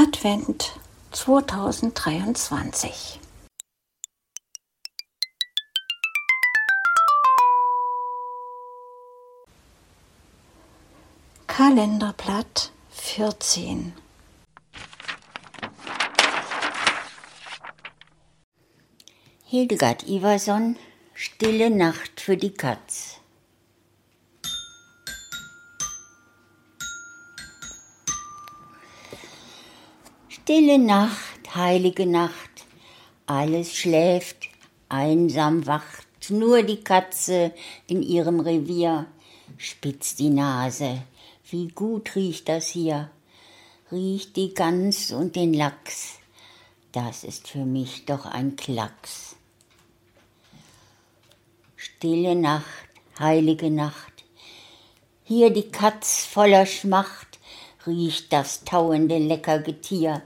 Advent 2023. Kalenderblatt 14 Hildegard Iverson Stille Nacht für die Katz Stille Nacht, heilige Nacht, alles schläft, einsam wacht, nur die Katze in ihrem Revier. Spitzt die Nase. Wie gut riecht das hier, riecht die Gans und den Lachs, das ist für mich doch ein Klacks. Stille Nacht, heilige Nacht, hier die Katz voller Schmacht, riecht das tauende Leckergetier,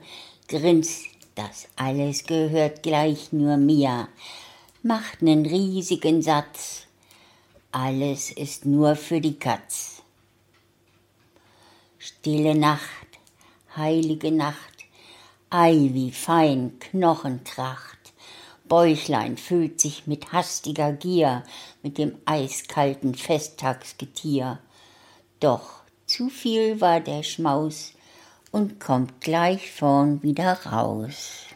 grinst, das alles gehört gleich nur mir, macht nen riesigen Satz, alles ist nur für die Katz. Stille Nacht, heilige Nacht, ei wie fein Knochentracht, Bäuchlein füllt sich mit hastiger Gier mit dem eiskalten Festtagsgetier. Doch zu viel war der Schmaus und kommt gleich vorn wieder raus.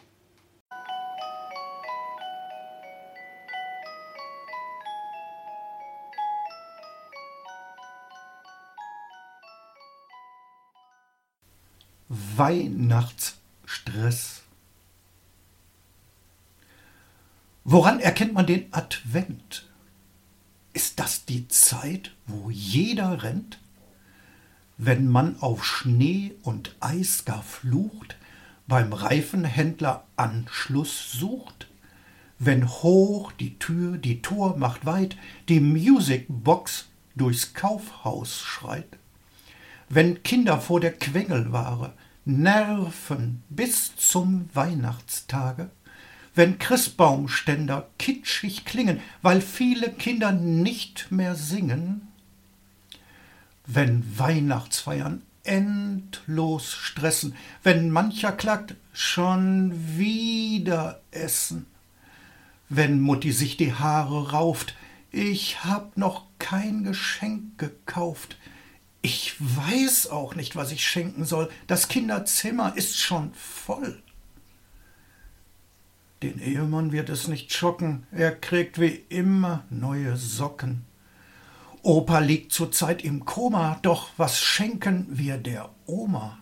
Weihnachtsstress. Woran erkennt man den Advent? Ist das die Zeit, wo jeder rennt? Wenn man auf Schnee und Eis gar flucht, beim Reifenhändler Anschluss sucht, wenn hoch die Tür die Tor macht weit, die Musicbox durchs Kaufhaus schreit, wenn Kinder vor der Quengelware nerven bis zum Weihnachtstage, wenn Christbaumständer kitschig klingen, weil viele Kinder nicht mehr singen, wenn Weihnachtsfeiern endlos stressen, wenn mancher klagt, schon wieder essen, wenn Mutti sich die Haare rauft, ich hab noch kein Geschenk gekauft, ich weiß auch nicht, was ich schenken soll, das Kinderzimmer ist schon voll. Den Ehemann wird es nicht schocken, er kriegt wie immer neue Socken. Opa liegt zurzeit im Koma, doch was schenken wir der Oma?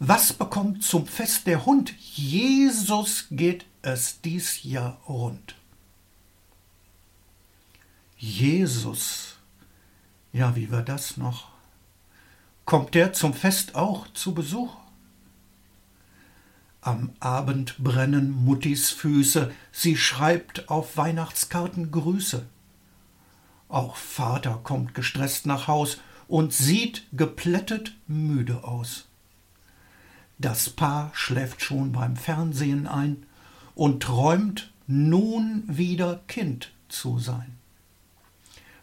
Was bekommt zum Fest der Hund? Jesus geht es dies Jahr rund. Jesus, ja, wie war das noch? Kommt der zum Fest auch zu Besuch? Am Abend brennen Muttis Füße, sie schreibt auf Weihnachtskarten Grüße. Auch Vater kommt gestresst nach Haus und sieht geplättet müde aus. Das Paar schläft schon beim Fernsehen ein und träumt nun wieder Kind zu sein.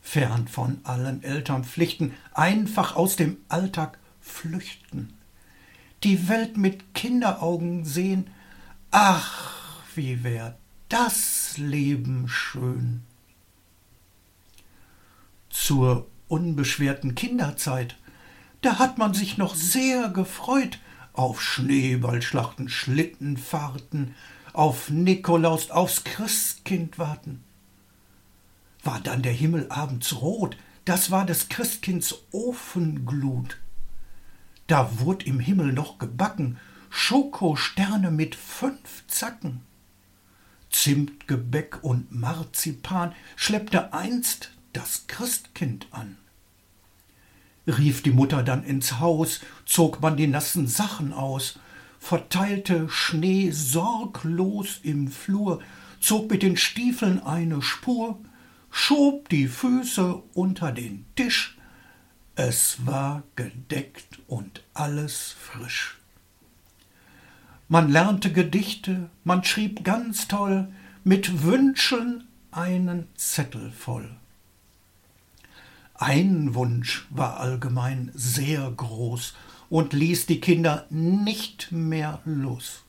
Fern von allen Elternpflichten, einfach aus dem Alltag flüchten. Die Welt mit Kinderaugen sehen, ach, wie wär das Leben schön zur unbeschwerten Kinderzeit, da hat man sich noch sehr gefreut auf Schneeballschlachten, Schlittenfahrten, auf Nikolaus, aufs Christkind warten. War dann der Himmel abends rot, das war des Christkinds Ofenglut. Da wurd im Himmel noch gebacken, Schokosterne mit fünf Zacken. Zimtgebäck und Marzipan schleppte einst das Christkind an. Rief die Mutter dann ins Haus, zog man die nassen Sachen aus, verteilte Schnee sorglos im Flur, zog mit den Stiefeln eine Spur, schob die Füße unter den Tisch, es war gedeckt und alles frisch. Man lernte Gedichte, man schrieb ganz toll, mit Wünschen einen Zettel voll. Ein Wunsch war allgemein sehr groß und ließ die Kinder nicht mehr los.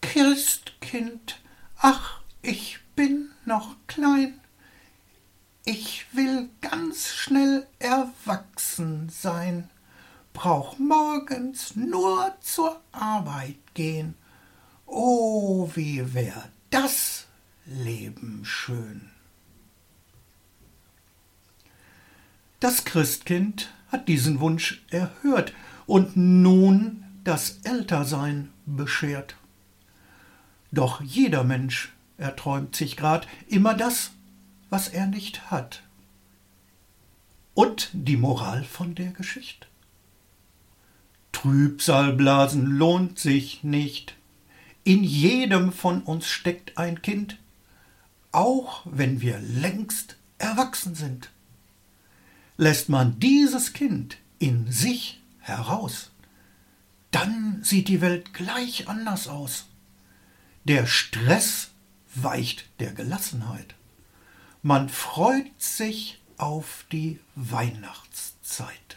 Christkind, ach, ich bin noch klein, ich will ganz schnell erwachsen sein, brauch morgens nur zur Arbeit gehen. Oh, wie wär das Leben schön. Das Christkind hat diesen Wunsch erhört und nun das Ältersein beschert. Doch jeder Mensch erträumt sich grad immer das, was er nicht hat. Und die Moral von der Geschichte? Trübsalblasen lohnt sich nicht. In jedem von uns steckt ein Kind, auch wenn wir längst erwachsen sind. Lässt man dieses Kind in sich heraus, dann sieht die Welt gleich anders aus. Der Stress weicht der Gelassenheit. Man freut sich auf die Weihnachtszeit.